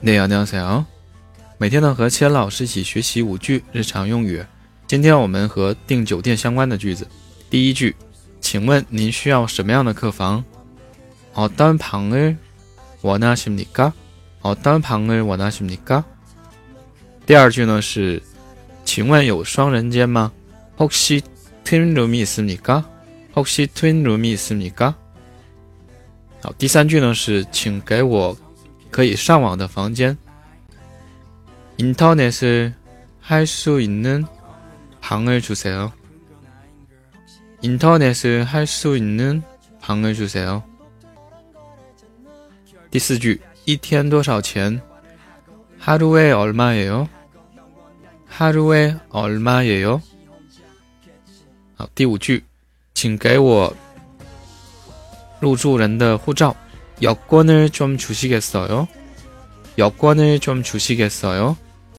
네 안녕하세요。每天呢和千老师一起学习五句日常用语。今天我们和订酒店相关的句子。第一句，请问您需要什么样的客房？어떤방을원하십니 까？ 어떤방을원하십니 까？ 第二句呢是，请问有双人间吗？혹시트윈룸이있습니 까？ 혹시트윈룸이있습니 까？ 好，第三句呢是，请给我 可以上网的房间。인터넷을할수있는 방을주세 요。 인터넷을할수있는 방을주세 요。 第四句，一天多少钱？하루에얼마예 요？ 하루에얼마예 요？ 好，第五句，请给我入住人的护照。 여권을 좀 주시겠어 요？ 여권을 좀 주시겠어 요？